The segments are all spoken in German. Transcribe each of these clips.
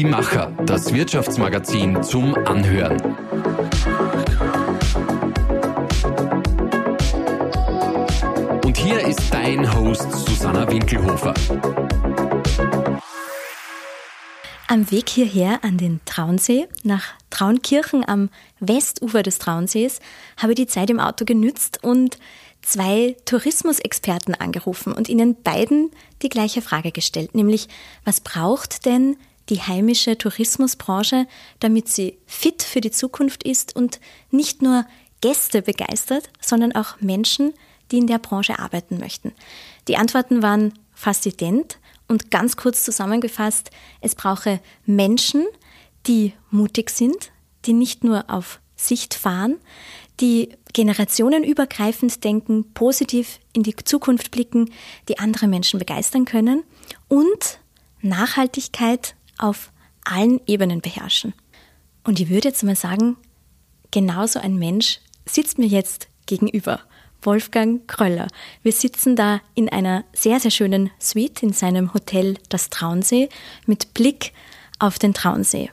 Die Macher, das Wirtschaftsmagazin zum Anhören. Und hier ist dein Host Susanna Winkelhofer. Am Weg hierher an den Traunsee, nach Traunkirchen am Westufer des Traunsees, habe ich die Zeit im Auto genützt und zwei Tourismusexperten angerufen und ihnen beiden die gleiche Frage gestellt, nämlich was braucht denn die heimische Tourismusbranche, damit sie fit für die Zukunft ist und nicht nur Gäste begeistert, sondern auch Menschen, die in der Branche arbeiten möchten. Die Antworten waren fast ident und ganz kurz zusammengefasst, es brauche Menschen, die mutig sind, die nicht nur auf Sicht fahren, die generationenübergreifend denken, positiv in die Zukunft blicken, die andere Menschen begeistern können und Nachhaltigkeit auf allen Ebenen beherrschen. Und ich würde jetzt mal sagen, genauso ein Mensch sitzt mir jetzt gegenüber. Wolfgang Kröller. Wir sitzen da in einer sehr, sehr schönen Suite in seinem Hotel Das Traunsee mit Blick auf den Traunsee.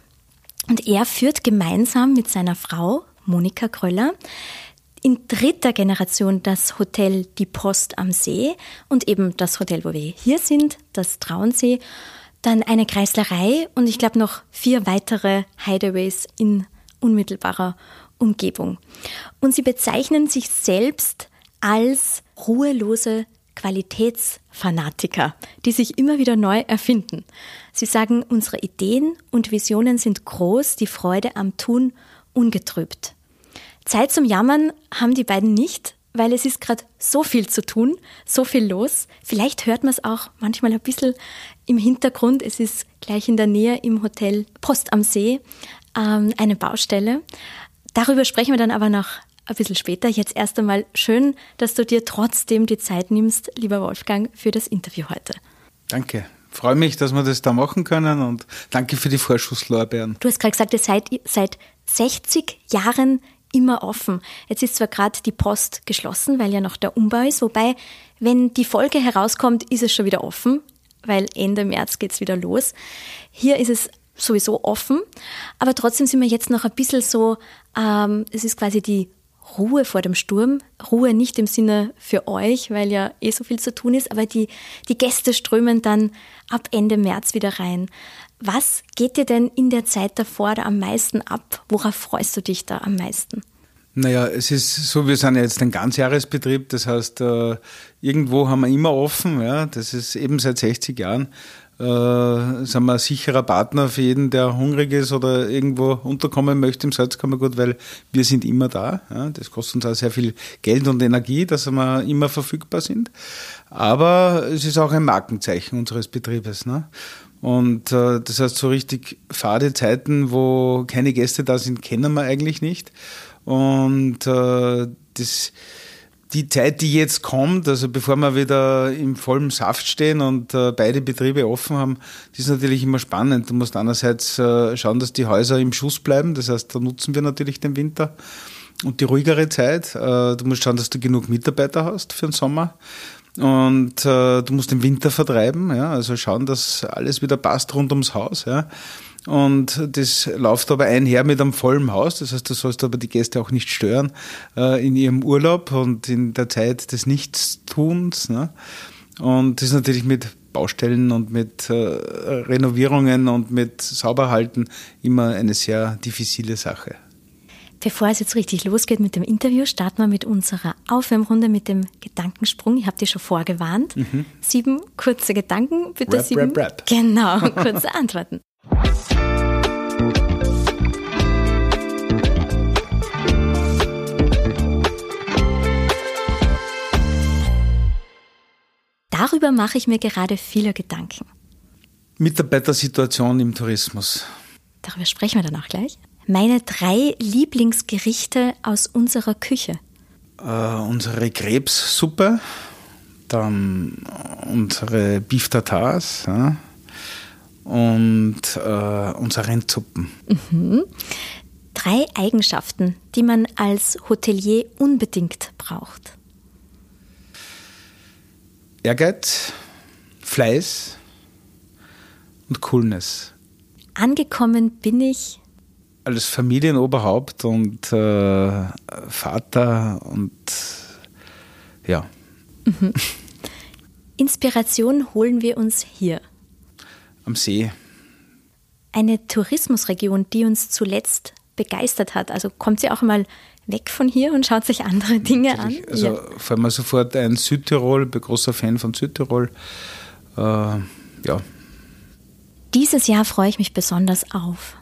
Und er führt gemeinsam mit seiner Frau Monika Kröller in dritter Generation das Hotel Die Post am See und eben das Hotel, wo wir hier sind, das Traunsee, dann eine Kreislerei und ich glaube noch vier weitere Hideaways in unmittelbarer Umgebung. Und sie bezeichnen sich selbst als ruhelose Qualitätsfanatiker, die sich immer wieder neu erfinden. Sie sagen, unsere Ideen und Visionen sind groß, die Freude am Tun ungetrübt. Zeit zum Jammern haben die beiden nicht, weil es ist gerade so viel zu tun, so viel los. Vielleicht hört man es auch manchmal ein bisschen im Hintergrund. Es ist gleich in der Nähe im Hotel Post am See ähm, eine Baustelle. Darüber sprechen wir dann aber noch ein bisschen später. Jetzt erst einmal schön, dass du dir trotzdem die Zeit nimmst, lieber Wolfgang, für das Interview heute. Danke. Freue mich, dass wir das da machen können und danke für die Vorschusslorbeeren. Du hast gerade gesagt, ihr seid seit 60 Jahren immer offen. Jetzt ist zwar gerade die Post geschlossen, weil ja noch der Umbau ist, wobei, wenn die Folge herauskommt, ist es schon wieder offen, weil Ende März geht es wieder los. Hier ist es sowieso offen, aber trotzdem sind wir jetzt noch ein bisschen so, ähm, es ist quasi die Ruhe vor dem Sturm. Ruhe nicht im Sinne für euch, weil ja eh so viel zu tun ist, aber die, die Gäste strömen dann ab Ende März wieder rein. Was geht dir denn in der Zeit davor da am meisten ab? Worauf freust du dich da am meisten? Naja, es ist so, wir sind ja jetzt ein Ganzjahresbetrieb, das heißt, äh, irgendwo haben wir immer offen, ja, das ist eben seit 60 Jahren äh, sind wir ein sicherer Partner für jeden, der hungrig ist oder irgendwo unterkommen möchte im Salzkammergut, weil wir sind immer da. Ja. Das kostet uns auch sehr viel Geld und Energie, dass wir immer verfügbar sind. Aber es ist auch ein Markenzeichen unseres Betriebes. Ne? Und äh, das heißt, so richtig fade Zeiten, wo keine Gäste da sind, kennen wir eigentlich nicht. Und äh, das die Zeit, die jetzt kommt, also bevor wir wieder im vollen Saft stehen und äh, beide Betriebe offen haben, die ist natürlich immer spannend. Du musst einerseits äh, schauen, dass die Häuser im Schuss bleiben, das heißt, da nutzen wir natürlich den Winter und die ruhigere Zeit. Äh, du musst schauen, dass du genug Mitarbeiter hast für den Sommer. Und äh, du musst den Winter vertreiben, ja, also schauen, dass alles wieder passt rund ums Haus. Ja. Und das läuft aber einher mit einem vollen Haus. Das heißt, du sollst aber die Gäste auch nicht stören äh, in ihrem Urlaub und in der Zeit des Nichtstuns. Ne? Und das ist natürlich mit Baustellen und mit äh, Renovierungen und mit Sauberhalten immer eine sehr diffizile Sache. Bevor es jetzt richtig losgeht mit dem Interview, starten wir mit unserer Aufwärmrunde mit dem Gedankensprung. Ich habe dir schon vorgewarnt. Mhm. Sieben kurze Gedanken, bitte rap, sieben. Rap, rap. Genau, kurze Antworten. Darüber mache ich mir gerade viele Gedanken. Mitarbeitersituation im Tourismus. Darüber sprechen wir dann auch gleich. Meine drei Lieblingsgerichte aus unserer Küche. Äh, unsere Krebssuppe, dann unsere Beef Tartars ja, und äh, unsere Rindsuppen. Mhm. Drei Eigenschaften, die man als Hotelier unbedingt braucht. Ehrgeiz, Fleiß und Coolness. angekommen bin ich als Familienoberhaupt und äh, Vater und ja. Mhm. Inspiration holen wir uns hier. Am See. Eine Tourismusregion, die uns zuletzt begeistert hat. Also kommt sie auch mal weg von hier und schaut sich andere Dinge Natürlich. an. Also ja. fallen mir sofort ein Südtirol, bin großer Fan von Südtirol. Äh, ja. Dieses Jahr freue ich mich besonders auf.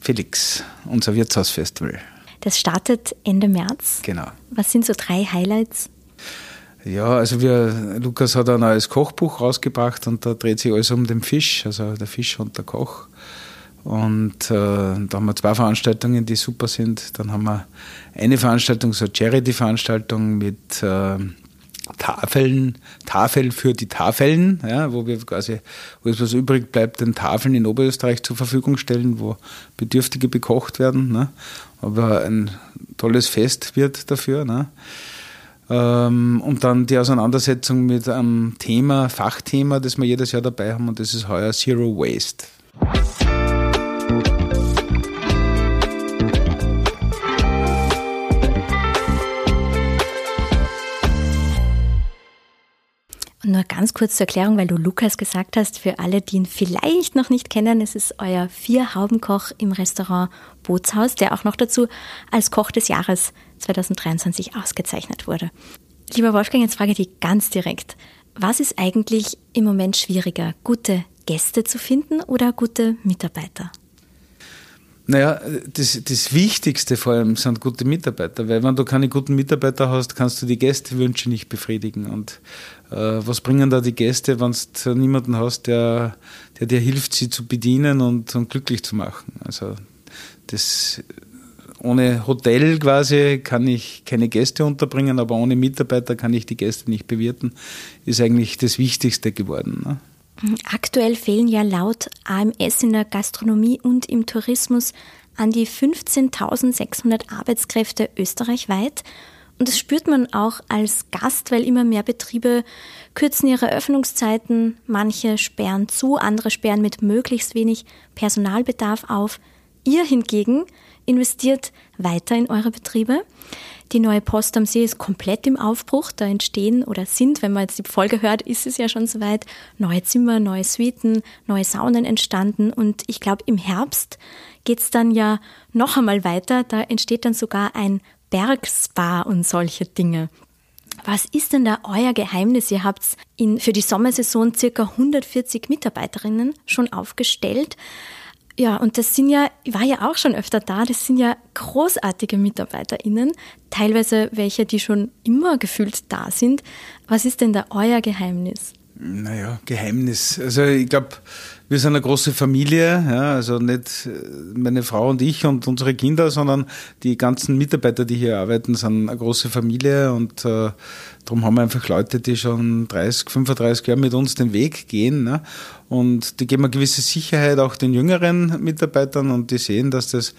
Felix, unser Wirtshausfestival. Das startet Ende März. Genau. Was sind so drei Highlights? Ja, also wir, Lukas hat ein neues Kochbuch rausgebracht und da dreht sich alles um den Fisch, also der Fisch und der Koch. Und äh, da haben wir zwei Veranstaltungen, die super sind. Dann haben wir eine Veranstaltung, so eine Charity-Veranstaltung mit äh, Tafeln, Tafel für die Tafeln, ja, wo wir quasi, wo es was übrig bleibt, den Tafeln in Oberösterreich zur Verfügung stellen, wo Bedürftige bekocht werden. Ne? Aber ein tolles Fest wird dafür. Ne? Ähm, und dann die Auseinandersetzung mit einem Thema, Fachthema, das wir jedes Jahr dabei haben, und das ist heuer Zero Waste. Nur ganz kurz zur Erklärung, weil du Lukas gesagt hast, für alle, die ihn vielleicht noch nicht kennen, es ist euer Vier-Haubenkoch im Restaurant Bootshaus, der auch noch dazu als Koch des Jahres 2023 ausgezeichnet wurde. Lieber Wolfgang, jetzt frage ich dich ganz direkt. Was ist eigentlich im Moment schwieriger, gute Gäste zu finden oder gute Mitarbeiter? Naja, das, das Wichtigste vor allem sind gute Mitarbeiter, weil wenn du keine guten Mitarbeiter hast, kannst du die Gästewünsche nicht befriedigen. Und äh, was bringen da die Gäste, wenn du niemanden hast, der, der dir hilft, sie zu bedienen und, und glücklich zu machen? Also das ohne Hotel quasi kann ich keine Gäste unterbringen, aber ohne Mitarbeiter kann ich die Gäste nicht bewirten, ist eigentlich das Wichtigste geworden. Ne? Aktuell fehlen ja laut AMS in der Gastronomie und im Tourismus an die 15.600 Arbeitskräfte österreichweit. Und das spürt man auch als Gast, weil immer mehr Betriebe kürzen ihre Öffnungszeiten, manche sperren zu, andere sperren mit möglichst wenig Personalbedarf auf. Ihr hingegen investiert weiter in eure Betriebe. Die neue Post am See ist komplett im Aufbruch. Da entstehen oder sind, wenn man jetzt die Folge hört, ist es ja schon soweit, neue Zimmer, neue Suiten, neue Saunen entstanden. Und ich glaube, im Herbst geht's dann ja noch einmal weiter. Da entsteht dann sogar ein Bergspa und solche Dinge. Was ist denn da euer Geheimnis? Ihr habt für die Sommersaison circa 140 Mitarbeiterinnen schon aufgestellt. Ja, und das sind ja, ich war ja auch schon öfter da, das sind ja großartige MitarbeiterInnen, teilweise welche, die schon immer gefühlt da sind. Was ist denn da euer Geheimnis? Naja, Geheimnis. Also ich glaube, wir sind eine große Familie, ja, also nicht äh, meine Frau und ich und unsere Kinder, sondern die ganzen Mitarbeiter, die hier arbeiten, sind eine große Familie und äh, darum haben wir einfach Leute, die schon 30, 35 Jahre mit uns den Weg gehen. Ne? Und die geben eine gewisse Sicherheit auch den jüngeren Mitarbeitern und die sehen, dass das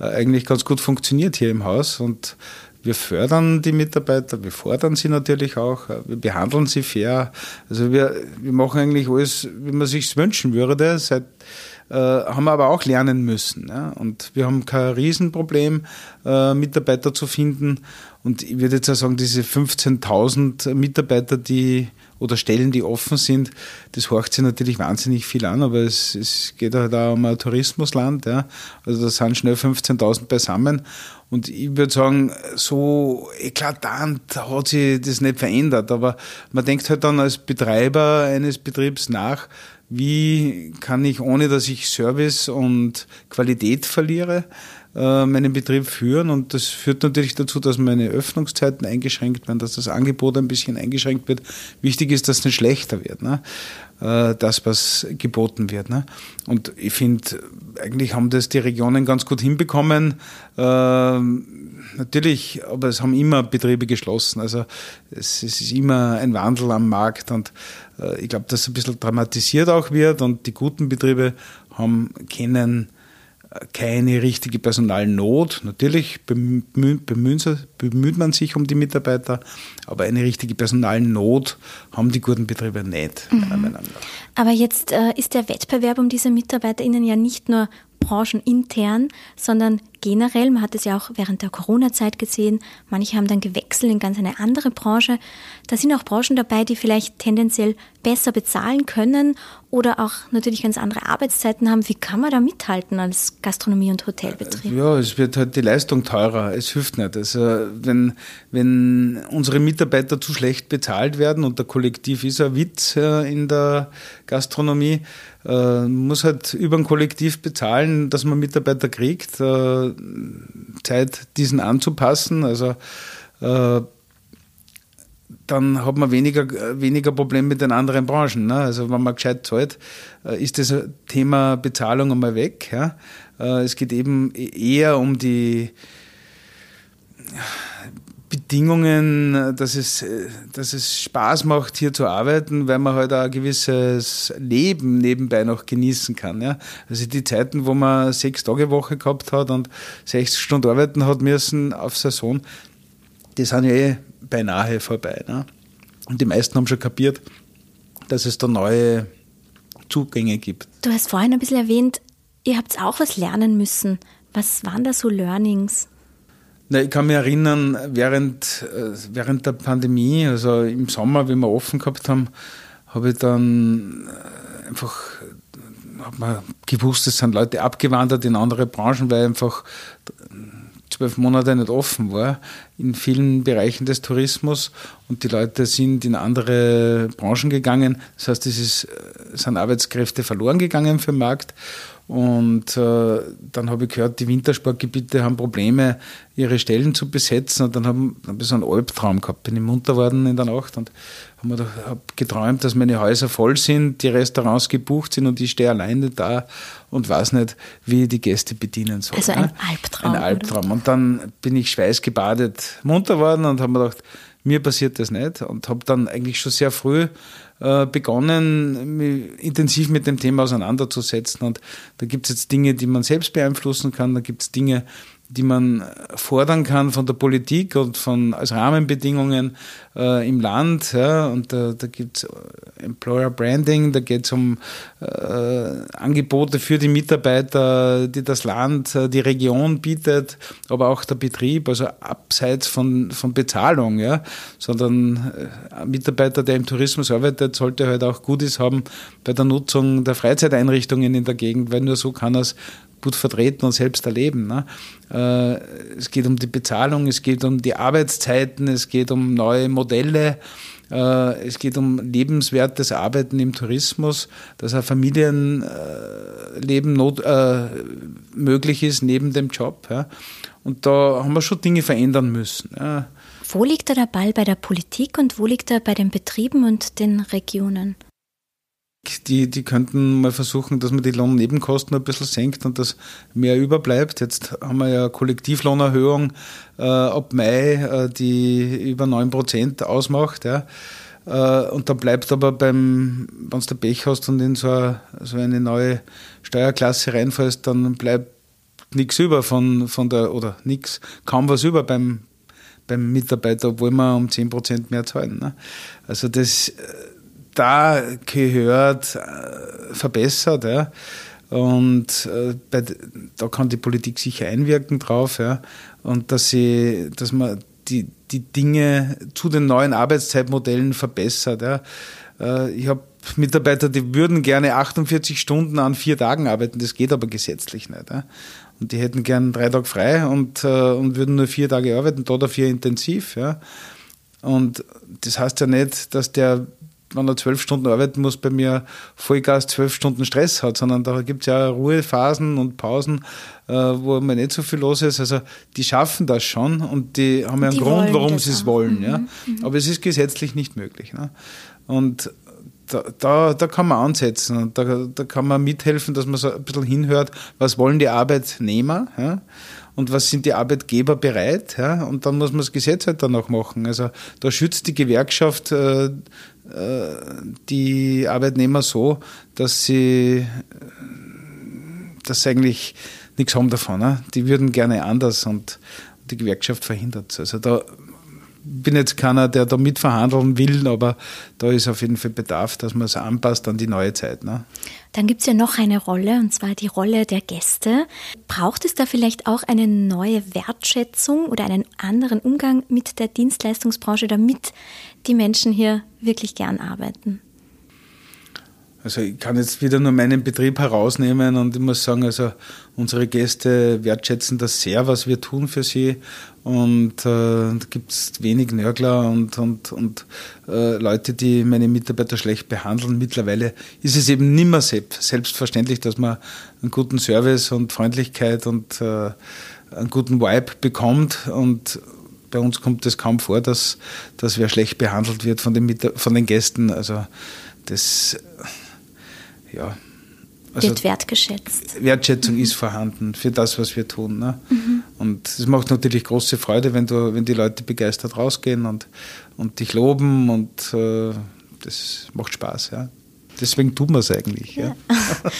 äh, eigentlich ganz gut funktioniert hier im Haus und wir fördern die Mitarbeiter, wir fordern sie natürlich auch, wir behandeln sie fair. Also wir, wir machen eigentlich alles, wie man sich wünschen würde. Seit, äh, haben wir aber auch lernen müssen. Ja? Und wir haben kein Riesenproblem, äh, Mitarbeiter zu finden. Und ich würde jetzt auch sagen, diese 15.000 Mitarbeiter, die oder Stellen, die offen sind, das horcht sich natürlich wahnsinnig viel an, aber es, es geht halt auch um ein Tourismusland. Ja. Also da sind schnell 15.000 beisammen. Und ich würde sagen, so eklatant hat sich das nicht verändert. Aber man denkt halt dann als Betreiber eines Betriebs nach, wie kann ich, ohne dass ich Service und Qualität verliere, meinen Betrieb führen. Und das führt natürlich dazu, dass meine Öffnungszeiten eingeschränkt werden, dass das Angebot ein bisschen eingeschränkt wird. Wichtig ist, dass es nicht schlechter wird. Ne? Äh, das, was geboten wird. Ne? Und ich finde, eigentlich haben das die Regionen ganz gut hinbekommen. Ähm, natürlich, aber es haben immer Betriebe geschlossen. Also es, es ist immer ein Wandel am Markt und äh, ich glaube, dass ein bisschen dramatisiert auch wird und die guten Betriebe haben kennen keine richtige Personalnot. Natürlich bemüht, bemüht man sich um die Mitarbeiter, aber eine richtige Personalnot haben die guten Betriebe nicht. Mhm. Aber jetzt äh, ist der Wettbewerb um diese MitarbeiterInnen ja nicht nur branchenintern, sondern generell. Man hat es ja auch während der Corona-Zeit gesehen. Manche haben dann gewechselt in ganz eine andere Branche. Da sind auch Branchen dabei, die vielleicht tendenziell besser bezahlen können oder auch natürlich ganz andere Arbeitszeiten haben. Wie kann man da mithalten als Gastronomie- und Hotelbetrieb? Ja, es wird halt die Leistung teurer. Es hilft nicht. Also wenn, wenn unsere Mitarbeiter zu schlecht bezahlt werden und der Kollektiv ist ein Witz äh, in der Gastronomie, äh, muss halt über ein Kollektiv bezahlen, dass man Mitarbeiter kriegt. Äh, Zeit, diesen anzupassen. Also äh, dann hat man weniger, weniger Probleme mit den anderen Branchen. Ne? Also wenn man gescheit zahlt, äh, ist das Thema Bezahlung einmal weg. Ja? Äh, es geht eben eher um die Bedingungen, dass es, dass es Spaß macht, hier zu arbeiten, weil man halt auch ein gewisses Leben nebenbei noch genießen kann. Ja? Also die Zeiten, wo man sechs Tage Woche gehabt hat und 60 Stunden arbeiten hat müssen auf Saison, die sind ja eh beinahe vorbei. Ne? Und die meisten haben schon kapiert, dass es da neue Zugänge gibt. Du hast vorhin ein bisschen erwähnt, ihr habt auch was lernen müssen. Was waren da so Learnings? Na, ich kann mich erinnern, während, äh, während der Pandemie, also im Sommer, wie wir offen gehabt haben, habe ich dann äh, einfach hat man gewusst, es sind Leute abgewandert in andere Branchen, weil einfach zwölf Monate nicht offen war in vielen Bereichen des Tourismus und die Leute sind in andere Branchen gegangen. Das heißt, es ist, sind Arbeitskräfte verloren gegangen für den Markt und äh, dann habe ich gehört, die Wintersportgebiete haben Probleme, ihre Stellen zu besetzen. Und dann habe hab ich so einen Albtraum gehabt. Bin ich munter worden in der Nacht und habe hab geträumt, dass meine Häuser voll sind, die Restaurants gebucht sind und ich stehe alleine da und weiß nicht, wie ich die Gäste bedienen soll. Also ein ne? Albtraum. Ein Albtraum. Oder? Und dann bin ich schweißgebadet munter worden und habe mir gedacht, mir passiert das nicht. Und habe dann eigentlich schon sehr früh äh, begonnen, mich intensiv mit dem Thema auseinanderzusetzen. Und da gibt es jetzt Dinge, die man selbst beeinflussen kann, da gibt es Dinge, die man fordern kann von der Politik und von als Rahmenbedingungen äh, im Land. Ja, und da, da gibt es äh, Employer Branding, da geht es um äh, Angebote für die Mitarbeiter, die das Land, äh, die Region bietet, aber auch der Betrieb, also abseits von, von Bezahlung, ja, sondern äh, ein Mitarbeiter, der im Tourismus arbeitet, sollte halt auch Gutes haben bei der Nutzung der Freizeiteinrichtungen in der Gegend, weil nur so kann er es gut vertreten und selbst erleben. Ne? Äh, es geht um die Bezahlung, es geht um die Arbeitszeiten, es geht um neue Modelle. Äh, es geht um lebenswertes Arbeiten im Tourismus, dass ein Familienleben not, äh, möglich ist neben dem Job. Ja. Und da haben wir schon Dinge verändern müssen. Ja. Wo liegt da der Ball bei der Politik und wo liegt er bei den Betrieben und den Regionen? Die, die könnten mal versuchen, dass man die Lohnnebenkosten ein bisschen senkt und dass mehr überbleibt. Jetzt haben wir ja Kollektivlohnerhöhung äh, ab Mai, äh, die über 9% ausmacht. Ja. Äh, und dann bleibt aber beim, wenn du Pech hast und in so eine, so eine neue Steuerklasse reinfällst, dann bleibt nichts über von, von der, oder nichts, kaum was über beim, beim Mitarbeiter, obwohl wir um 10% mehr zahlen. Ne? Also das äh, da gehört äh, verbessert. Ja. Und äh, bei, da kann die Politik sicher einwirken drauf. Ja. Und dass, sie, dass man die, die Dinge zu den neuen Arbeitszeitmodellen verbessert. Ja. Äh, ich habe Mitarbeiter, die würden gerne 48 Stunden an vier Tagen arbeiten, das geht aber gesetzlich nicht. Ja. Und die hätten gern drei Tage frei und, äh, und würden nur vier Tage arbeiten, da dafür intensiv. Ja. Und das heißt ja nicht, dass der wenn er zwölf Stunden arbeiten muss, bei mir Vollgas zwölf Stunden Stress hat, sondern da gibt es ja Ruhephasen und Pausen, äh, wo mal nicht so viel los ist. Also die schaffen das schon und die haben ja einen Grund, warum sie es wollen. Mhm. Ja? Mhm. Aber es ist gesetzlich nicht möglich. Ne? Und da, da, da, kann man ansetzen und da, da kann man mithelfen, dass man so ein bisschen hinhört, was wollen die Arbeitnehmer ja? und was sind die Arbeitgeber bereit. Ja? Und dann muss man das Gesetz halt dann auch machen. Also da schützt die Gewerkschaft äh, die Arbeitnehmer so, dass sie dass eigentlich nichts haben davon. Ne? Die würden gerne anders und die Gewerkschaft verhindert es. Also da bin jetzt keiner, der da mitverhandeln will, aber da ist auf jeden Fall Bedarf, dass man es anpasst an die neue Zeit. Ne? Dann gibt es ja noch eine Rolle, und zwar die Rolle der Gäste. Braucht es da vielleicht auch eine neue Wertschätzung oder einen anderen Umgang mit der Dienstleistungsbranche, damit die Menschen hier wirklich gern arbeiten? Also ich kann jetzt wieder nur meinen Betrieb herausnehmen und ich muss sagen, also unsere Gäste wertschätzen das sehr, was wir tun für sie. Und äh, da gibt es wenig Nörgler und, und, und äh, Leute, die meine Mitarbeiter schlecht behandeln. Mittlerweile ist es eben nicht mehr selbstverständlich, dass man einen guten Service und Freundlichkeit und äh, einen guten Vibe bekommt. Und bei uns kommt es kaum vor, dass, dass wer schlecht behandelt wird von den, von den Gästen. Also das ja. Also wird wertgeschätzt. Wertschätzung mhm. ist vorhanden für das, was wir tun. Ne? Mhm. Und es macht natürlich große Freude, wenn, du, wenn die Leute begeistert rausgehen und, und dich loben und äh, das macht Spaß. Ja? Deswegen tun wir es eigentlich. Ja. ja.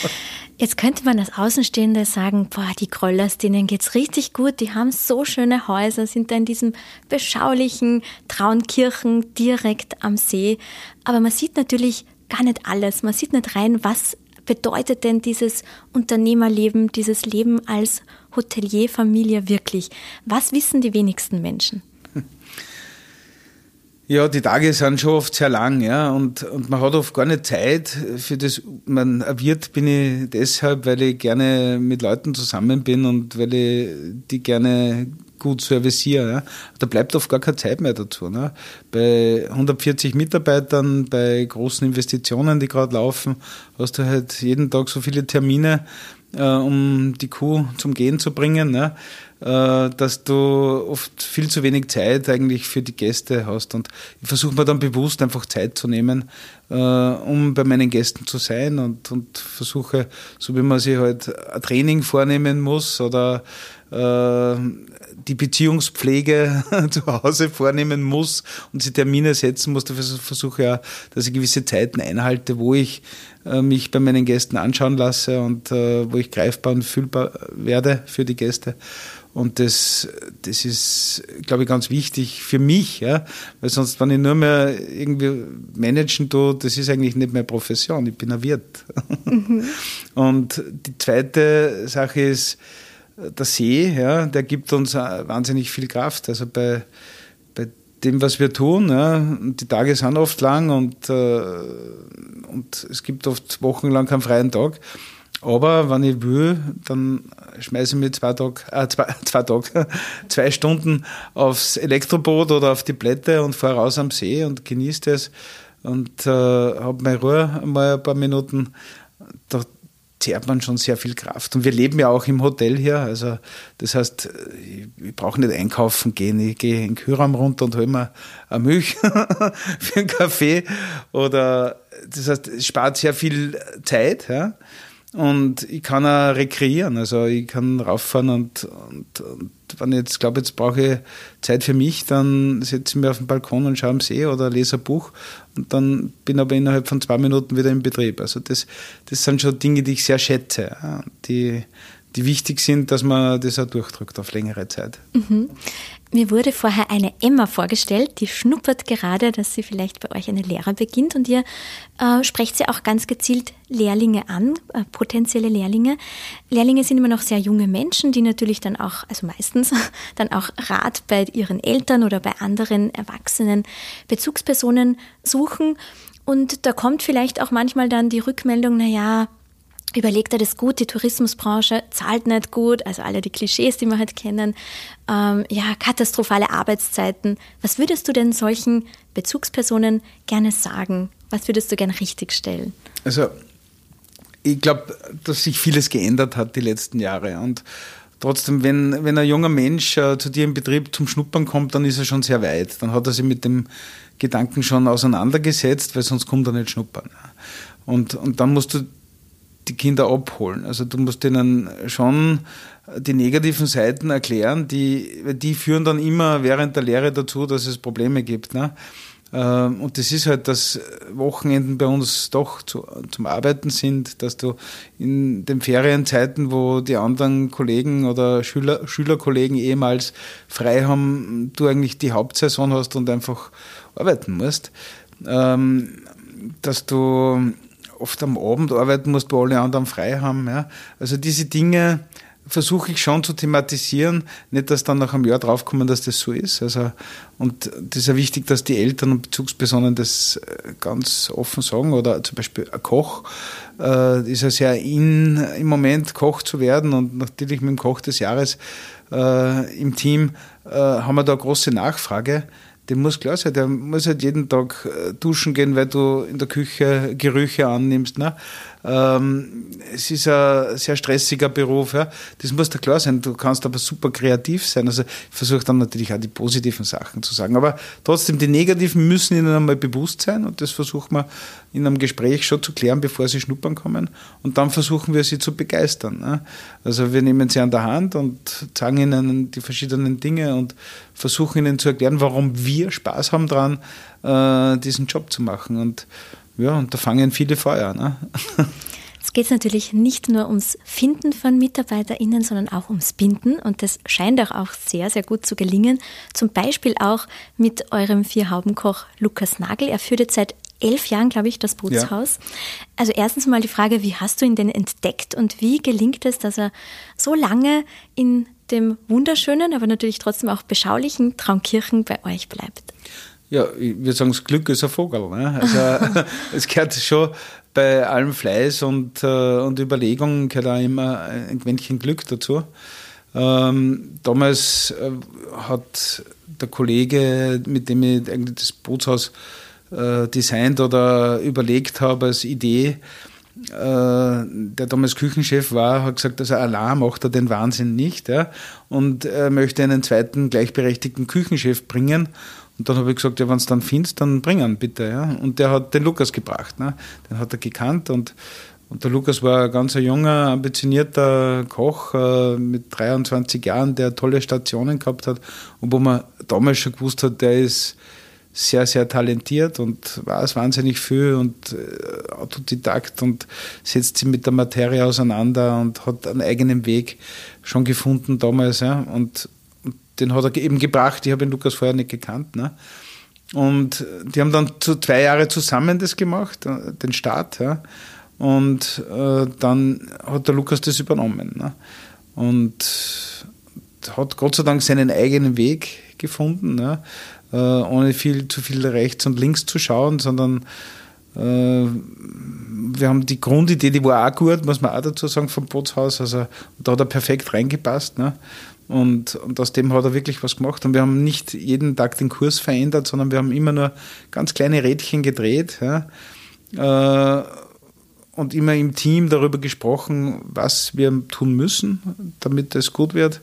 Jetzt könnte man als Außenstehende sagen, boah, die Kröllers, denen geht's richtig gut, die haben so schöne Häuser, sind da in diesem beschaulichen Traunkirchen direkt am See. Aber man sieht natürlich gar nicht alles. Man sieht nicht rein, was bedeutet denn dieses Unternehmerleben, dieses Leben als Hotelierfamilie wirklich? Was wissen die wenigsten Menschen? Ja, die Tage sind schon oft sehr lang, ja, und, und man hat oft gar nicht Zeit für das. Man Wirt bin ich deshalb, weil ich gerne mit Leuten zusammen bin und weil ich die gerne gut serviciere. Ja. Da bleibt oft gar keine Zeit mehr dazu. Ne. Bei 140 Mitarbeitern, bei großen Investitionen, die gerade laufen, hast du halt jeden Tag so viele Termine, äh, um die Kuh zum Gehen zu bringen, ne, dass du oft viel zu wenig Zeit eigentlich für die Gäste hast. Und ich versuche mir dann bewusst einfach Zeit zu nehmen, äh, um bei meinen Gästen zu sein und, und versuche, so wie man sich halt ein Training vornehmen muss oder äh, die Beziehungspflege zu Hause vornehmen muss und sie Termine setzen muss. Dafür versuche ja, dass ich gewisse Zeiten einhalte, wo ich äh, mich bei meinen Gästen anschauen lasse und äh, wo ich greifbar und fühlbar werde für die Gäste. Und das, das ist, glaube ich, ganz wichtig für mich, ja, weil sonst, wenn ich nur mehr irgendwie managen tue, das ist eigentlich nicht meine Profession. Ich bin ein Wirt. Mhm. Und die zweite Sache ist, der See, ja, der gibt uns wahnsinnig viel Kraft. Also bei, bei dem, was wir tun, ja, die Tage sind oft lang und, äh, und es gibt oft wochenlang keinen freien Tag. Aber wenn ich will, dann schmeiße ich mir zwei, Tag, äh, zwei, zwei, Tag, zwei Stunden aufs Elektroboot oder auf die Plätte und fahre raus am See und genieße das und äh, habe meine Ruhe mal ein paar Minuten. Da, zehrt man schon sehr viel Kraft. Und wir leben ja auch im Hotel hier. Also das heißt, ich brauche nicht einkaufen gehen. Ich gehe in den Kühlraum runter und hole mir eine Milch für einen Kaffee. Oder das heißt, es spart sehr viel Zeit. Ja? Und ich kann auch rekreieren. Also ich kann rauffahren und, und, und wenn ich jetzt glaube, jetzt brauche ich Zeit für mich, dann setze ich mich auf den Balkon und schaue am See oder lese ein Buch und dann bin aber innerhalb von zwei Minuten wieder im Betrieb. Also das, das sind schon Dinge, die ich sehr schätze, die, die wichtig sind, dass man das auch durchdrückt auf längere Zeit. Mhm. Mir wurde vorher eine Emma vorgestellt, die schnuppert gerade, dass sie vielleicht bei euch eine Lehre beginnt und ihr äh, sprecht sie auch ganz gezielt Lehrlinge an, äh, potenzielle Lehrlinge. Lehrlinge sind immer noch sehr junge Menschen, die natürlich dann auch, also meistens, dann auch Rat bei ihren Eltern oder bei anderen erwachsenen Bezugspersonen suchen. Und da kommt vielleicht auch manchmal dann die Rückmeldung, na ja, überlegt er das gut, die Tourismusbranche zahlt nicht gut, also alle die Klischees, die wir halt kennen, ähm, ja, katastrophale Arbeitszeiten. Was würdest du denn solchen Bezugspersonen gerne sagen? Was würdest du gerne richtigstellen? Also, ich glaube, dass sich vieles geändert hat die letzten Jahre und Trotzdem, wenn, wenn ein junger Mensch äh, zu dir im Betrieb zum Schnuppern kommt, dann ist er schon sehr weit. Dann hat er sich mit dem Gedanken schon auseinandergesetzt, weil sonst kommt er nicht schnuppern. Und, und dann musst du die Kinder abholen. Also du musst ihnen schon die negativen Seiten erklären, die, die führen dann immer während der Lehre dazu, dass es Probleme gibt. Ne? Ähm, und das ist halt, dass Wochenenden bei uns doch zu, zum Arbeiten sind, dass du in den Ferienzeiten, wo die anderen Kollegen oder Schüler, Schülerkollegen ehemals frei haben, du eigentlich die Hauptsaison hast und einfach arbeiten musst. Ähm, dass du oft am Abend arbeiten musst, wo alle anderen frei haben. Ja. Also diese Dinge, versuche ich schon zu thematisieren, nicht, dass dann nach einem Jahr draufkommen, dass das so ist. Also, und das ist ja wichtig, dass die Eltern und Bezugspersonen das äh, ganz offen sagen. Oder zum Beispiel ein Koch äh, ist ja sehr in im Moment, Koch zu werden und natürlich mit dem Koch des Jahres äh, im Team äh, haben wir da eine große Nachfrage dem muss klar sein, der muss halt jeden Tag äh, duschen gehen, weil du in der Küche Gerüche annimmst. Ne? Ähm, es ist ein sehr stressiger Beruf. Ja? Das muss dir klar sein. Du kannst aber super kreativ sein. Also ich versuche dann natürlich auch die positiven Sachen zu sagen. Aber trotzdem, die negativen müssen ihnen einmal bewusst sein und das versuchen wir in einem Gespräch schon zu klären, bevor sie schnuppern kommen. Und dann versuchen wir sie zu begeistern. Ne? Also wir nehmen sie an der Hand und zeigen ihnen die verschiedenen Dinge und versuchen ihnen zu erklären, warum wir Spaß haben dran, äh, diesen Job zu machen. Und ja, und da fangen viele Feuer. Ne? Es geht natürlich nicht nur ums Finden von MitarbeiterInnen, sondern auch ums Binden. Und das scheint auch, auch sehr, sehr gut zu gelingen. Zum Beispiel auch mit eurem Vierhaubenkoch Lukas Nagel. Er führt jetzt seit elf Jahren, glaube ich, das Bootshaus. Ja. Also erstens mal die Frage, wie hast du ihn denn entdeckt und wie gelingt es, dass er so lange in dem wunderschönen, aber natürlich trotzdem auch beschaulichen Traunkirchen bei euch bleibt? Ja, ich würde sagen, das Glück ist ein Vogel. Ne? Also es gehört schon bei allem Fleiß und, äh, und Überlegung gehört auch immer ein Quäntchen Glück dazu. Ähm, damals äh, hat der Kollege, mit dem ich eigentlich das Bootshaus äh, designt oder überlegt habe als Idee, der damals Küchenchef war, hat gesagt, also Allah macht er den Wahnsinn nicht ja, und er möchte einen zweiten gleichberechtigten Küchenchef bringen und dann habe ich gesagt, ja, wenn du dann findest, dann bring ihn bitte. Ja. Und der hat den Lukas gebracht. Ne. Den hat er gekannt und, und der Lukas war ein ganz junger, ambitionierter Koch äh, mit 23 Jahren, der tolle Stationen gehabt hat und wo man damals schon gewusst hat, der ist sehr, sehr talentiert und weiß wahnsinnig viel und äh, Autodidakt und setzt sich mit der Materie auseinander und hat einen eigenen Weg schon gefunden damals. Ja. Und den hat er eben gebracht. Ich habe ihn Lukas vorher nicht gekannt. Ne? Und die haben dann zu zwei Jahre zusammen das gemacht, äh, den Start. Ja? Und äh, dann hat der Lukas das übernommen. Ne? Und hat Gott sei Dank seinen eigenen Weg gefunden, ne? Äh, ohne viel zu viel rechts und links zu schauen, sondern äh, wir haben die Grundidee, die war auch gut, muss man auch dazu sagen, vom Bootshaus. Also da hat er perfekt reingepasst. Ne? Und, und aus dem hat er wirklich was gemacht. Und wir haben nicht jeden Tag den Kurs verändert, sondern wir haben immer nur ganz kleine Rädchen gedreht. Ja. Äh, und immer im Team darüber gesprochen, was wir tun müssen, damit es gut wird.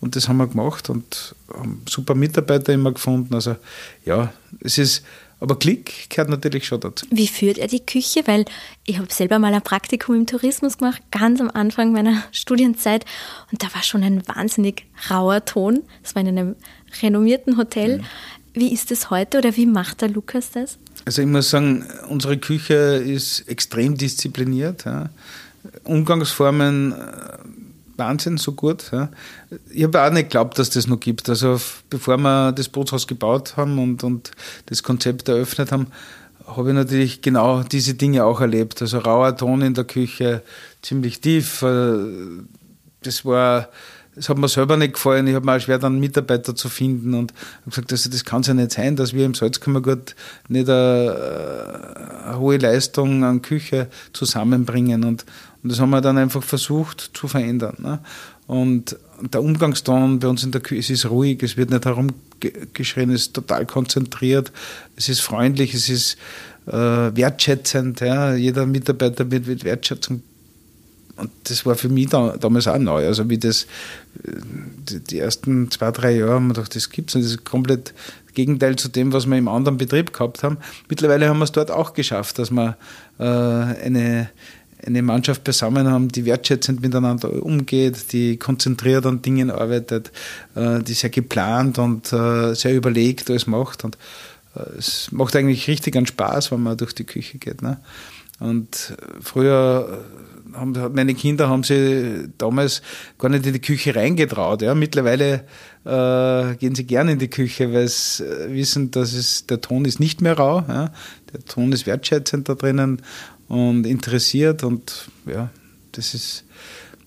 Und das haben wir gemacht und haben super Mitarbeiter immer gefunden. Also ja, es ist aber Klick gehört natürlich schon dazu. Wie führt er die Küche? Weil ich habe selber mal ein Praktikum im Tourismus gemacht, ganz am Anfang meiner Studienzeit. Und da war schon ein wahnsinnig rauer Ton. Das war in einem renommierten Hotel. Mhm. Wie ist es heute oder wie macht der Lukas das? Also ich muss sagen, unsere Küche ist extrem diszipliniert. Ja. Umgangsformen Wahnsinn, so gut. Ja. Ich habe auch nicht geglaubt, dass das noch gibt. Also bevor wir das Bootshaus gebaut haben und, und das Konzept eröffnet haben, habe ich natürlich genau diese Dinge auch erlebt. Also rauer Ton in der Küche, ziemlich tief. Äh, das war, das hat mir selber nicht gefallen. Ich habe mir auch schwer, dann Mitarbeiter zu finden und habe gesagt, also das kann es ja nicht sein, dass wir im Salzkammergut nicht eine, eine hohe Leistung an Küche zusammenbringen. Und, und das haben wir dann einfach versucht zu verändern. Ne? Und der Umgangston bei uns in der Küche, es ist ruhig, es wird nicht herumgeschrien, es ist total konzentriert, es ist freundlich, es ist äh, wertschätzend. Ja? Jeder Mitarbeiter wird mit Wertschätzung. Und das war für mich da, damals auch neu. Also wie das, die, die ersten zwei, drei Jahre haben wir gedacht, das gibt es nicht. Das ist komplett Gegenteil zu dem, was wir im anderen Betrieb gehabt haben. Mittlerweile haben wir es dort auch geschafft, dass wir äh, eine eine Mannschaft beisammen haben, die wertschätzend miteinander umgeht, die konzentriert an Dingen arbeitet, äh, die sehr geplant und äh, sehr überlegt alles macht. Und es macht eigentlich richtig einen Spaß, wenn man durch die Küche geht. Ne? Und früher haben meine Kinder haben sie damals gar nicht in die Küche reingetraut. Ja. Mittlerweile äh, gehen sie gerne in die Küche, weil sie wissen, dass es, der Ton ist nicht mehr rau. Ja. Der Ton ist wertschätzend da drinnen und interessiert und ja, das ist.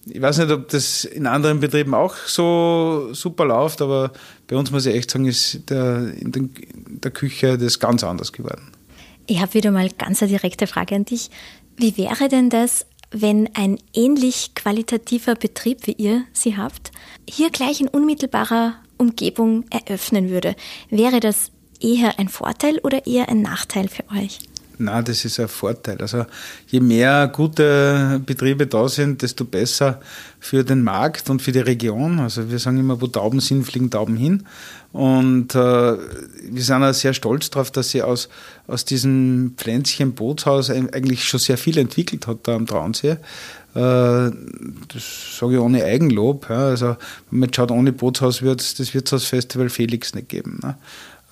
Ich weiß nicht, ob das in anderen Betrieben auch so super läuft, aber bei uns muss ich echt sagen, ist der, in, den, in der Küche das ganz anders geworden. Ich habe wieder mal ganz eine direkte Frage an dich. Wie wäre denn das, wenn ein ähnlich qualitativer Betrieb wie ihr sie habt, hier gleich in unmittelbarer Umgebung eröffnen würde. Wäre das eher ein Vorteil oder eher ein Nachteil für euch? Na, das ist ein Vorteil. Also je mehr gute Betriebe da sind, desto besser für den Markt und für die Region. Also wir sagen immer, wo Tauben sind, fliegen Tauben hin. Und äh, wir sind auch sehr stolz darauf, dass sie aus, aus diesem Pflänzchen Bootshaus eigentlich schon sehr viel entwickelt hat da am Traunsee. Äh, das sage ich ohne Eigenlob. Also wenn man schaut, ohne Bootshaus wird es das Wirtshausfestival Felix nicht geben. Ne.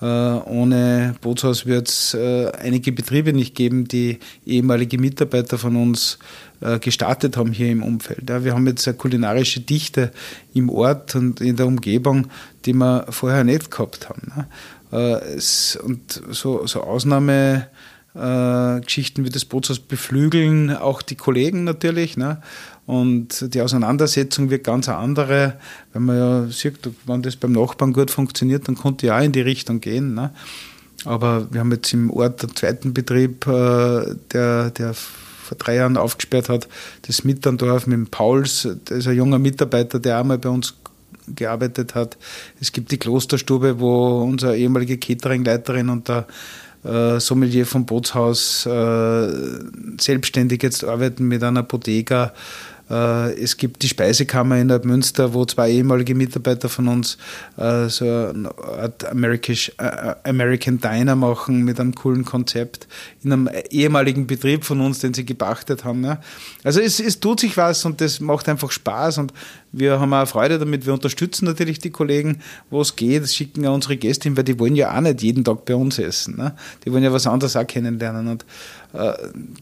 Äh, ohne Bootshaus wird es äh, einige Betriebe nicht geben, die ehemalige Mitarbeiter von uns äh, gestartet haben hier im Umfeld. Wir haben jetzt eine kulinarische Dichte im Ort und in der Umgebung, die wir vorher nicht gehabt haben. Ne? Und so, so Ausnahme Geschichten wie das Bootshaus beflügeln auch die Kollegen natürlich. Und die Auseinandersetzung wird ganz eine andere, wenn man ja sieht, wenn das beim Nachbarn gut funktioniert, dann konnte ja auch in die Richtung gehen. Ne? Aber wir haben jetzt im Ort den zweiten Betrieb, äh, der, der vor drei Jahren aufgesperrt hat, das Mitterndorf mit dem Pauls, das ist ein junger Mitarbeiter, der einmal bei uns gearbeitet hat. Es gibt die Klosterstube, wo unsere ehemalige Cateringleiterin und der äh, Sommelier vom Bootshaus äh, selbstständig jetzt arbeiten mit einer Bodega es gibt die Speisekammer in Münster, wo zwei ehemalige Mitarbeiter von uns äh, so eine Art äh, American Diner machen mit einem coolen Konzept in einem ehemaligen Betrieb von uns, den sie gepachtet haben. Also es, es tut sich was und das macht einfach Spaß und wir haben auch Freude damit. Wir unterstützen natürlich die Kollegen, wo es geht, schicken ja unsere Gäste hin, weil die wollen ja auch nicht jeden Tag bei uns essen. Ne? Die wollen ja was anderes auch kennenlernen. Und äh,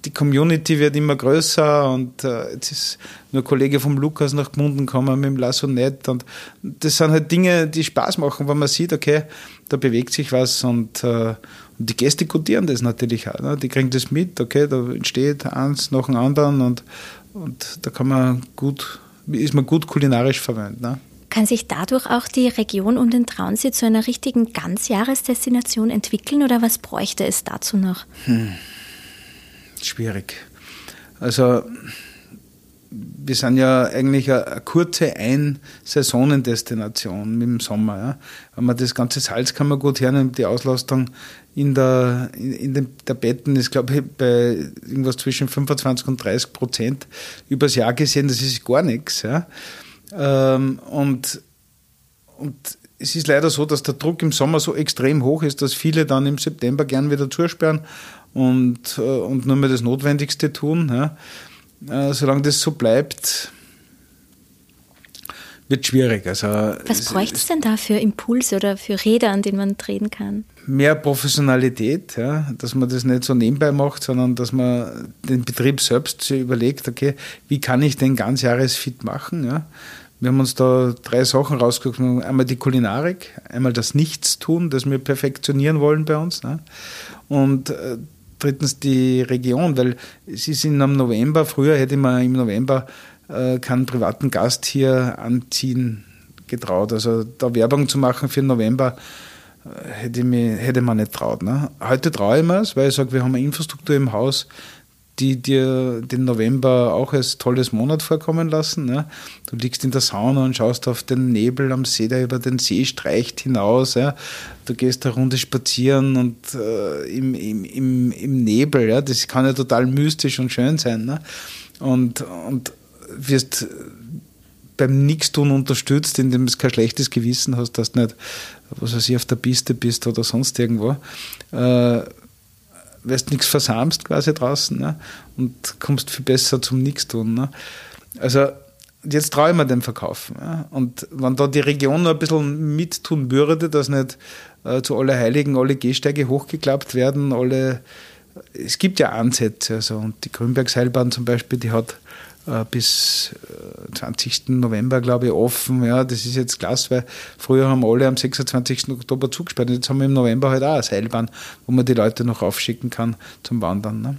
die Community wird immer größer und äh, jetzt ist nur ein Kollege vom Lukas nach Gmunden gekommen mit dem Lassonett und das sind halt Dinge, die Spaß machen, wenn man sieht, okay, da bewegt sich was und, äh, und die Gäste gutieren das natürlich auch. Ne? Die kriegen das mit, okay, da entsteht eins nach dem anderen und, und da kann man gut, ist man gut kulinarisch verwöhnt. Ne? Kann sich dadurch auch die Region um den Traunsee zu einer richtigen Ganzjahresdestination entwickeln oder was bräuchte es dazu noch? Hm schwierig. Also wir sind ja eigentlich eine, kurze Ein-Saisonendestination dem Sommer. Ja. Wenn man das ganze Salzkammergut hernimmt, die Auslastung in der, in, in den, der Betten ist, glaube ich, bei irgendwas zwischen 25 und 30 Prozent übers Jahr gesehen, das ist gar nichts. Ja. Ähm, und, und es ist leider so, dass der Druck im Sommer so extrem hoch ist, dass viele dann im September gern wieder zusperren und, äh, und nur mehr das Notwendigste tun. Ja. Äh, solange das so bleibt, wird schwierig. Also, Was bräuchte es denn da für Impulse oder für Räder, an denen man drehen kann? Mehr Professionalität, ja, dass man das nicht so nebenbei macht, sondern dass man den Betrieb selbst überlegt, okay, wie kann ich den ganzjahresfit machen? Ja? Wir haben uns da drei Sachen rausgeguckt. Einmal die Kulinarik, einmal das Nichtstun, das wir perfektionieren wollen bei uns. Ne? Und äh, drittens die Region, weil es ist in einem November, früher hätte man im November äh, keinen privaten Gast hier anziehen getraut. Also da Werbung zu machen für November äh, hätte, mich, hätte man nicht traut. Ne? Heute traue ich mir es, weil ich sage, wir haben eine Infrastruktur im Haus, die dir den November auch als tolles Monat vorkommen lassen. Ne? Du liegst in der Sauna und schaust auf den Nebel am See, der über den See streicht hinaus. Ja? Du gehst eine Runde spazieren und äh, im, im, im, im Nebel, ja? das kann ja total mystisch und schön sein. Ne? Und, und wirst beim Nichtstun unterstützt, indem du kein schlechtes Gewissen hast, dass du nicht, was weiß ich, auf der Piste bist oder sonst irgendwo. Äh, weil du nichts versamst quasi draußen ne? und kommst viel besser zum Nichtstun. Ne? Also jetzt traue ich mir den Verkaufen. Ja? Und wenn da die Region noch ein bisschen mittun würde, dass nicht äh, zu Allerheiligen alle Gehsteige hochgeklappt werden, alle es gibt ja Ansätze, also und die Grünbergseilbahn zum Beispiel, die hat bis äh, 20. November, glaube ich, offen. Ja, das ist jetzt klasse, weil früher haben alle am 26. Oktober zugesperrt. Jetzt haben wir im November halt auch eine Seilbahn, wo man die Leute noch aufschicken kann zum Wandern. Ne?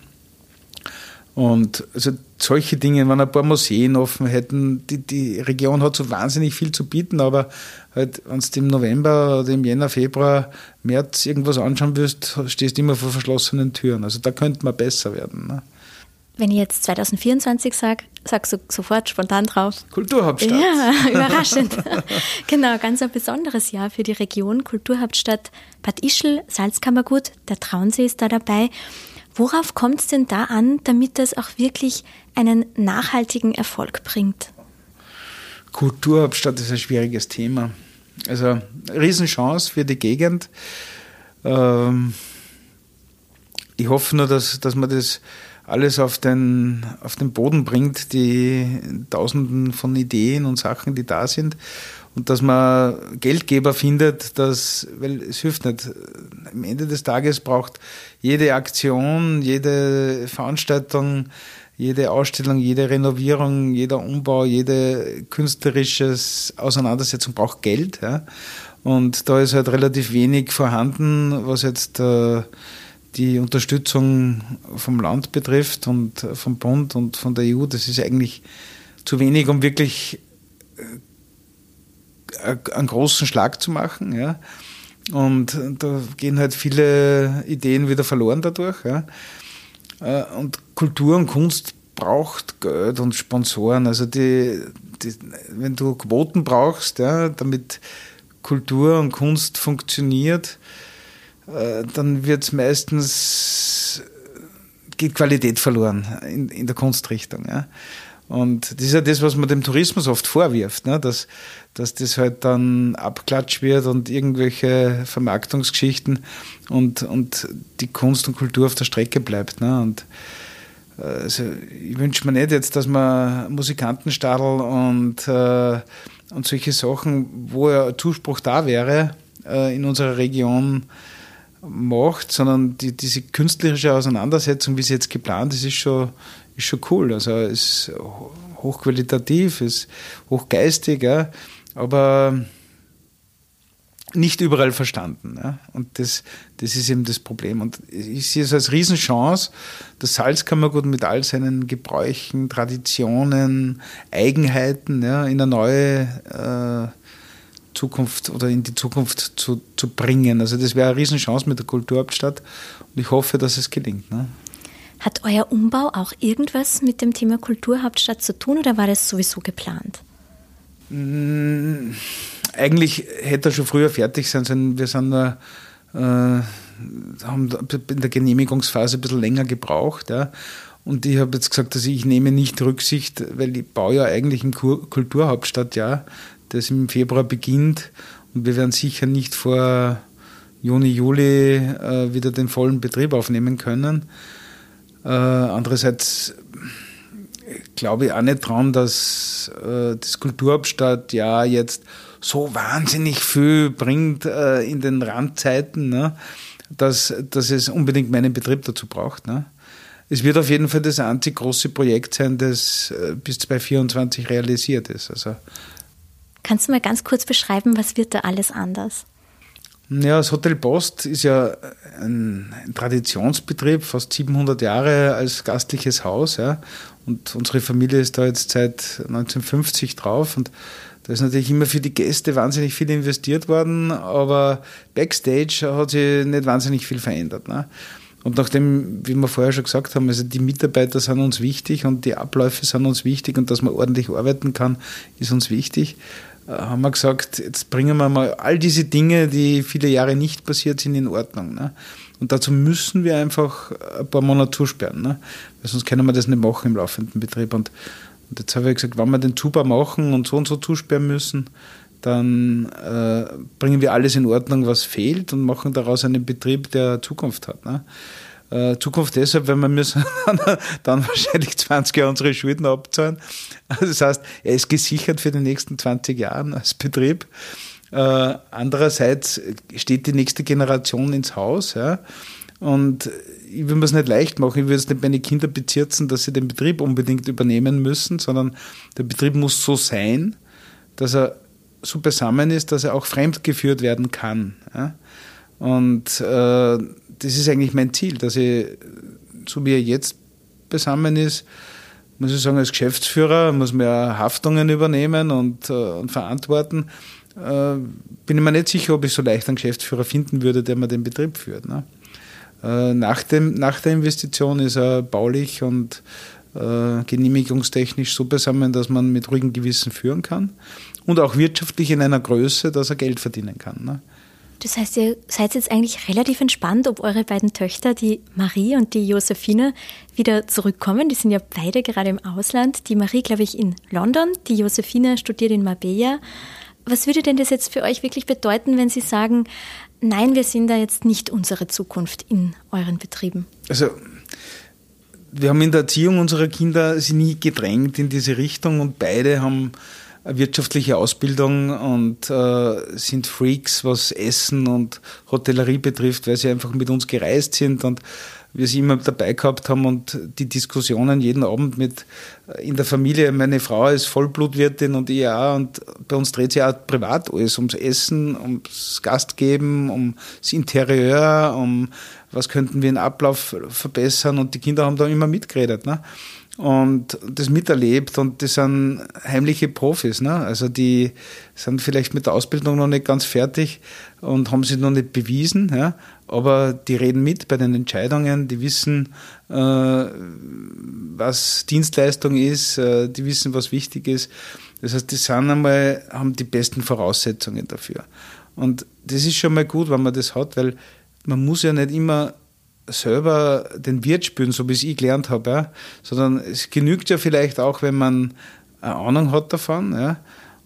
Und also solche Dinge, wenn ein paar Museen offen hätten, die, die Region hat so wahnsinnig viel zu bieten, aber halt, wenn du im November oder im Jänner, Februar, März irgendwas anschauen wirst, stehst du immer vor verschlossenen Türen. Also da könnte man besser werden. Ne? Wenn ich jetzt 2024 sage, sagst du sofort spontan drauf. Kulturhauptstadt. Ja, überraschend. genau, ganz ein besonderes Jahr für die Region. Kulturhauptstadt Bad Ischl, Salzkammergut, der Traunsee ist da dabei. Worauf kommt es denn da an, damit das auch wirklich einen nachhaltigen Erfolg bringt? Kulturhauptstadt ist ein schwieriges Thema. Also Riesenchance für die Gegend. Ähm, ich hoffe nur, dass, dass man das alles auf den, auf den Boden bringt, die Tausenden von Ideen und Sachen, die da sind und dass man Geldgeber findet, dass, weil es hilft nicht. Am Ende des Tages braucht jede Aktion, jede Veranstaltung, jede Ausstellung, jede Renovierung, jeder Umbau, jede künstlerische Auseinandersetzung braucht Geld. Ja? Und da ist halt relativ wenig vorhanden, was jetzt äh, die Unterstützung vom Land betrifft und vom Bund und von der EU. Das ist eigentlich zu wenig, um wirklich äh, einen großen Schlag zu machen. Ja. Und da gehen halt viele Ideen wieder verloren dadurch. Ja. Äh, und Kultur und Kunst braucht Geld und Sponsoren. Also die, die, wenn du Quoten brauchst, ja, damit Kultur und Kunst funktioniert, äh, dann wird es meistens geht Qualität verloren in, in der Kunstrichtung. Ja. Und das ist ja das, was man dem Tourismus oft vorwirft, ne? dass, dass das halt dann abklatscht wird und irgendwelche Vermarktungsgeschichten und, und die Kunst und Kultur auf der Strecke bleibt. Ne? Und äh, also ich wünsche mir nicht jetzt, dass man Musikantenstadel und, äh, und solche Sachen, wo ja Zuspruch da wäre, äh, in unserer Region macht, sondern die, diese künstlerische Auseinandersetzung, wie sie jetzt geplant ist, ist schon, ist schon cool. Also ist hochqualitativ, ist hochgeistig, ja, aber nicht überall verstanden. Ja. Und das, das ist eben das Problem. Und ich sehe es als Riesenchance, das Salzkammergut mit all seinen Gebräuchen, Traditionen, Eigenheiten ja, in eine neue äh, Zukunft oder in die Zukunft zu, zu bringen. Also das wäre eine Riesenchance mit der Kulturhauptstadt und ich hoffe, dass es gelingt. Ne? Hat euer Umbau auch irgendwas mit dem Thema Kulturhauptstadt zu tun oder war das sowieso geplant? Mm, eigentlich hätte er schon früher fertig sein sollen. Wir sind nur, äh, haben in der Genehmigungsphase ein bisschen länger gebraucht. Ja. Und ich habe jetzt gesagt, dass ich nehme nicht Rücksicht, weil ich baue ja eigentlich ein Kulturhauptstadtjahr das im Februar beginnt. Und wir werden sicher nicht vor Juni, Juli äh, wieder den vollen Betrieb aufnehmen können. Äh, andererseits glaube ich auch nicht dran, dass äh, das Kulturhauptstadt ja jetzt so wahnsinnig viel bringt äh, in den Randzeiten, ne? dass, dass es unbedingt meinen Betrieb dazu braucht. Ne? Es wird auf jeden Fall das einzig große Projekt sein, das äh, bis 2024 realisiert ist. Also Kannst du mal ganz kurz beschreiben, was wird da alles anders? Ja, das Hotel Post ist ja ein, Traditionsbetrieb, fast 700 Jahre als gastliches Haus. Ja. Und unsere Familie ist da jetzt seit 1950 drauf. Und da ist natürlich immer für die Gäste wahnsinnig viel investiert worden, aber Backstage hat sich nicht wahnsinnig viel verändert. Ne. Und nachdem, wie wir vorher schon gesagt haben, also die Mitarbeiter sind uns wichtig und die Abläufe sind uns wichtig und dass man ordentlich arbeiten kann, ist uns wichtig. Haben wir gesagt, jetzt bringen wir mal all diese Dinge, die viele Jahre nicht passiert sind, in Ordnung. Ne? Und dazu müssen wir einfach ein paar Monate zusperren, ne? weil sonst können wir das nicht machen im laufenden Betrieb. Und, und jetzt habe ich gesagt, wenn wir den Zubau machen und so und so zusperren müssen, dann äh, bringen wir alles in Ordnung, was fehlt und machen daraus einen Betrieb, der Zukunft hat. Ne? Äh, Zukunft deshalb, weil wir müssen dann wahrscheinlich 20 Jahre unsere Schulden abzahlen. Also das heißt, er ist gesichert für die nächsten 20 Jahre als Betrieb. Äh, andererseits steht die nächste Generation ins Haus. Ja? Und ich will mir es nicht leicht machen. Ich will es nicht meine Kinder bezirzen, dass sie den Betrieb unbedingt übernehmen müssen, sondern der Betrieb muss so sein, dass er so beisammen ist, dass er auch fremdgeführt werden kann. Ja? Und äh, das ist eigentlich mein Ziel, dass ich, so wie er jetzt beisammen ist, muss ich sagen, als Geschäftsführer muss man ja Haftungen übernehmen und, äh, und verantworten. Äh, bin ich mir nicht sicher, ob ich so leicht einen Geschäftsführer finden würde, der mir den Betrieb führt. Ne? Äh, nach, dem, nach der Investition ist er baulich und äh, genehmigungstechnisch so beisammen, dass man mit ruhigem Gewissen führen kann und auch wirtschaftlich in einer Größe, dass er Geld verdienen kann. Ne? Das heißt, ihr seid jetzt eigentlich relativ entspannt, ob eure beiden Töchter, die Marie und die Josephine, wieder zurückkommen. Die sind ja beide gerade im Ausland. Die Marie, glaube ich, in London, die Josephine studiert in Marbella. Was würde denn das jetzt für euch wirklich bedeuten, wenn Sie sagen, nein, wir sind da jetzt nicht unsere Zukunft in euren Betrieben? Also wir haben in der Erziehung unserer Kinder sie nie gedrängt in diese Richtung und beide haben wirtschaftliche Ausbildung und äh, sind Freaks, was Essen und Hotellerie betrifft, weil sie einfach mit uns gereist sind und wir sie immer dabei gehabt haben und die Diskussionen jeden Abend mit äh, in der Familie. Meine Frau ist Vollblutwirtin und ich auch und bei uns dreht sich auch privat alles ums Essen, ums Gastgeben, ums Interieur, um was könnten wir in Ablauf verbessern und die Kinder haben da immer mitgeredet. Ne? Und das miterlebt und die sind heimliche Profis. Ne? Also die sind vielleicht mit der Ausbildung noch nicht ganz fertig und haben sich noch nicht bewiesen, ja? aber die reden mit bei den Entscheidungen, die wissen, äh, was Dienstleistung ist, äh, die wissen, was wichtig ist. Das heißt, die sind einmal, haben die besten Voraussetzungen dafür. Und das ist schon mal gut, wenn man das hat, weil man muss ja nicht immer selber den Wirt spüren, so wie es ich gelernt habe, ja? sondern es genügt ja vielleicht auch, wenn man eine Ahnung hat davon ja?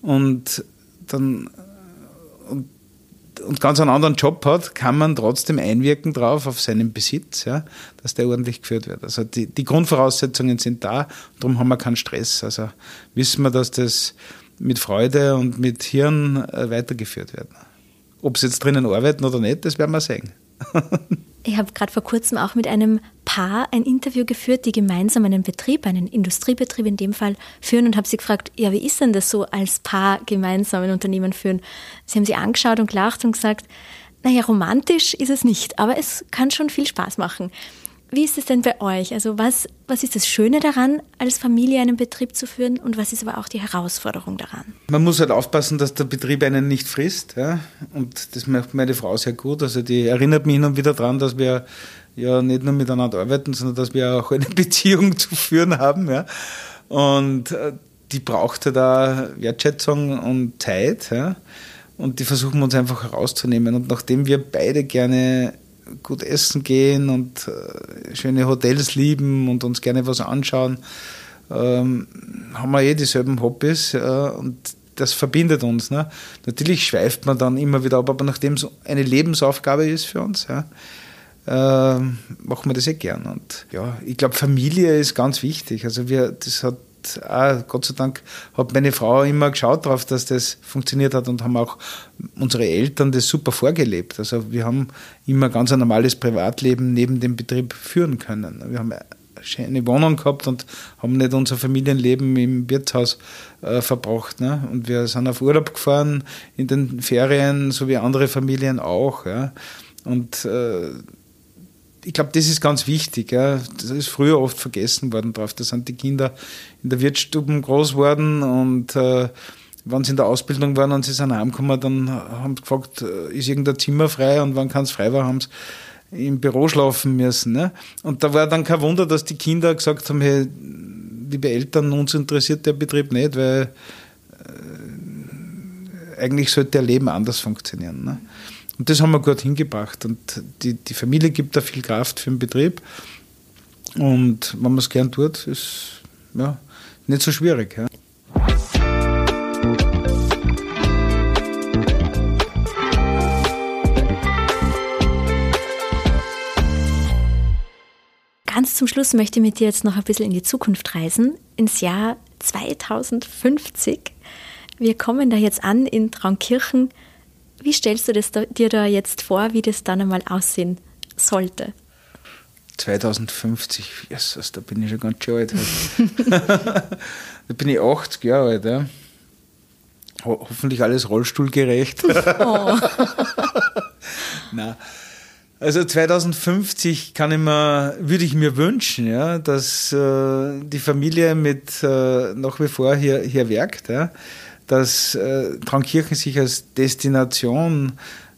und dann und, und ganz einen anderen Job hat, kann man trotzdem einwirken drauf auf seinen Besitz, ja? dass der ordentlich geführt wird. Also die, die Grundvoraussetzungen sind da, darum haben wir keinen Stress. Also wissen wir, dass das mit Freude und mit Hirn äh, weitergeführt wird. Ob sie jetzt drinnen arbeiten oder nicht, das werden wir sehen. Ich habe gerade vor kurzem auch mit einem Paar ein Interview geführt, die gemeinsam einen Betrieb, einen Industriebetrieb in dem Fall, führen und habe sie gefragt, ja, wie ist denn das so als Paar gemeinsam ein Unternehmen führen? Sie haben sie angeschaut und gelacht und gesagt, naja, romantisch ist es nicht, aber es kann schon viel Spaß machen. Wie ist es denn bei euch? Also was, was ist das Schöne daran, als Familie einen Betrieb zu führen und was ist aber auch die Herausforderung daran? Man muss halt aufpassen, dass der Betrieb einen nicht frisst. Ja? Und das macht meine Frau sehr gut. Also die erinnert mich hin und wieder daran, dass wir ja nicht nur miteinander arbeiten, sondern dass wir auch eine Beziehung zu führen haben. Ja? Und äh, die braucht ja da Wertschätzung und Zeit. Ja? Und die versuchen wir uns einfach herauszunehmen. Und nachdem wir beide gerne gut essen gehen und äh, schöne Hotels lieben und uns gerne was anschauen, ähm, haben wir eh dieselben Hobbys äh, und das verbindet uns. Ne? Natürlich schweift man dann immer wieder ab, aber nachdem es eine Lebensaufgabe ist für uns, ja, äh, machen wir das eh gern. Und ja, ich glaube, Familie ist ganz wichtig. Also wir, das hat auch, Gott sei Dank hat meine Frau immer geschaut darauf, dass das funktioniert hat und haben auch unsere Eltern das super vorgelebt. Also wir haben immer ganz ein normales Privatleben neben dem Betrieb führen können. Wir haben eine schöne Wohnung gehabt und haben nicht unser Familienleben im Wirtshaus äh, verbracht. Ne? Und wir sind auf Urlaub gefahren in den Ferien, so wie andere Familien auch. Ja? Und äh, ich glaube, das ist ganz wichtig. Ja. Das ist früher oft vergessen worden drauf. Da sind die Kinder in der Wirtsstuben groß geworden und äh, wenn sie in der Ausbildung waren und sie sind heimgekommen, dann haben sie gefragt, äh, ist irgendein Zimmer frei und wann kann es frei war, haben sie im Büro schlafen müssen. Ne? Und da war dann kein Wunder, dass die Kinder gesagt haben, hey, liebe Eltern, uns interessiert der Betrieb nicht, weil äh, eigentlich sollte der Leben anders funktionieren. Ne? Und das haben wir gut hingebracht. Und die, die Familie gibt da viel Kraft für den Betrieb. Und wenn man es gern tut, ist ja nicht so schwierig. Ja. Ganz zum Schluss möchte ich mit dir jetzt noch ein bisschen in die Zukunft reisen, ins Jahr 2050. Wir kommen da jetzt an in Traunkirchen Wie stellst du das da, dir da jetzt vor, wie das dann einmal aussehen sollte? 2050, Jesus, da bin ich schon ganz schön alt. da bin ich 80 Jahre alt. Ja. Ho hoffentlich alles rollstuhlgerecht. Oh. Nein. Also 2050 kann ich mir, würde ich mir wünschen, ja, dass äh, die Familie mit äh, nach wie vor hier, hier wirkt, ja, dass äh, Traunkirchen sich als Destination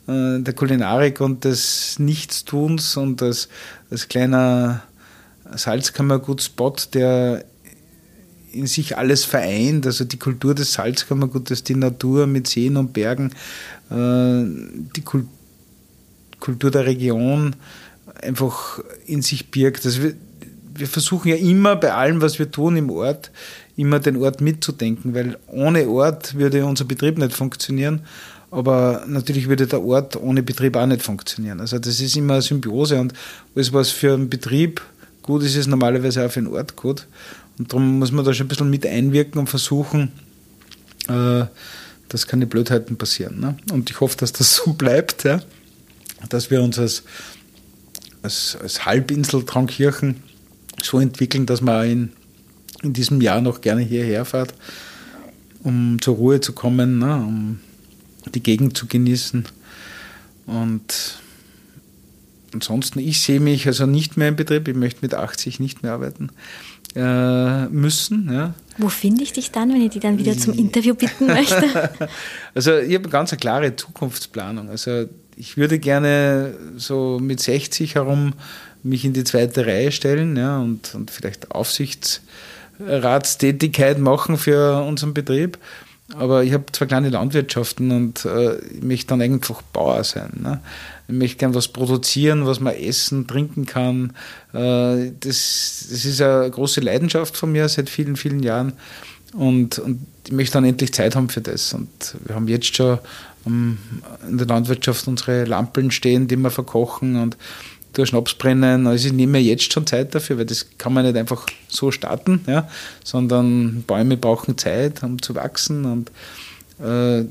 äh, der Kulinarik und des Nichtstuns und als, als kleiner Salzkammergut-Spot, der in sich alles vereint, also die Kultur des Salzkammergutes, die Natur mit Seen und Bergen, äh, die Kultur Kultur der Region einfach in sich birgt. Also wir, wir versuchen ja immer bei allem, was wir tun im Ort, immer den Ort mitzudenken, weil ohne Ort würde unser Betrieb nicht funktionieren. Aber natürlich würde der Ort ohne Betrieb auch nicht funktionieren. Also das ist immer eine Symbiose und alles, was für einen Betrieb gut ist, ist normalerweise auch für einen Ort gut. Und darum muss man da schon ein bisschen mit einwirken und versuchen, äh, dass keine Blödheiten passieren. Ne? Und ich hoffe, dass das so bleibt. Ja? dass wir uns als, als, als Halbinsel Traunkirchen so entwickeln, dass man in, in diesem Jahr noch gerne hierher fährt, um zur Ruhe zu kommen, ne, um die Gegend zu genießen. Und ansonsten, ich sehe mich also nicht mehr im Betrieb, ich möchte mit 80 nicht mehr arbeiten äh, müssen. Ja. Wo finde ich dich dann, wenn ich dich dann wieder zum Interview bitten möchte? also ich habe eine ganz klare Zukunftsplanung. Also ich würde gerne so mit 60 herum mich in die zweite Reihe stellen ja, und, und vielleicht Aufsichtsratstätigkeit machen für unseren Betrieb. Aber ich habe zwei kleine Landwirtschaften und äh, ich möchte dann einfach Bauer sein. Ne? Ich möchte gerne was produzieren, was man essen, trinken kann. Äh, das, das ist eine große Leidenschaft von mir seit vielen, vielen Jahren. Und, und ich möchte dann endlich Zeit haben für das. Und wir haben jetzt schon in der Landwirtschaft unsere Lampen stehen, die wir verkochen und durch Schnaps brennen. Also ich nehme mir jetzt schon Zeit dafür, weil das kann man nicht einfach so starten, ja, sondern Bäume brauchen Zeit, um zu wachsen. Und äh,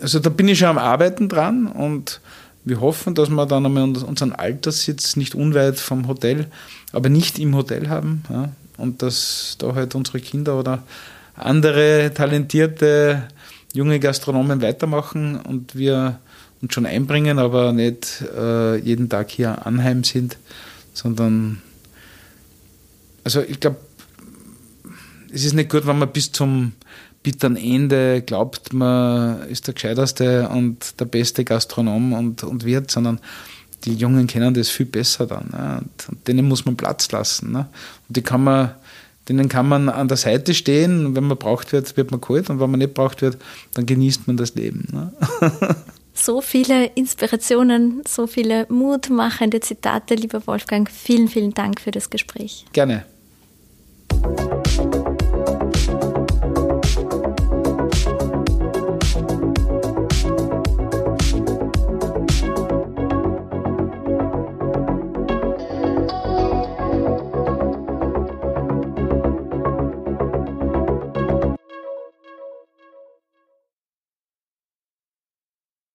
also da bin ich schon am Arbeiten dran und wir hoffen, dass wir dann einmal unseren Alterssitz nicht unweit vom Hotel, aber nicht im Hotel haben. Ja, und dass da halt unsere Kinder oder andere talentierte junge Gastronomen weitermachen und wir uns schon einbringen, aber nicht äh, jeden Tag hier anheim sind, sondern also ich glaube, es ist nicht gut, wenn man bis zum bitteren Ende glaubt, man ist der gescheiterste und der beste Gastronom und, und Wirt, sondern die Jungen kennen das viel besser dann. Ne? Und, und, denen muss man Platz lassen. Ne? Und die kann man denen kann man an der Seite stehen. Wenn man braucht wird, wird man geholt. Und wenn man nicht braucht wird, dann genießt man das Leben. Ne? so viele Inspirationen, so viele mutmachende Zitate, lieber Wolfgang. Vielen, vielen Dank für das Gespräch. Gerne.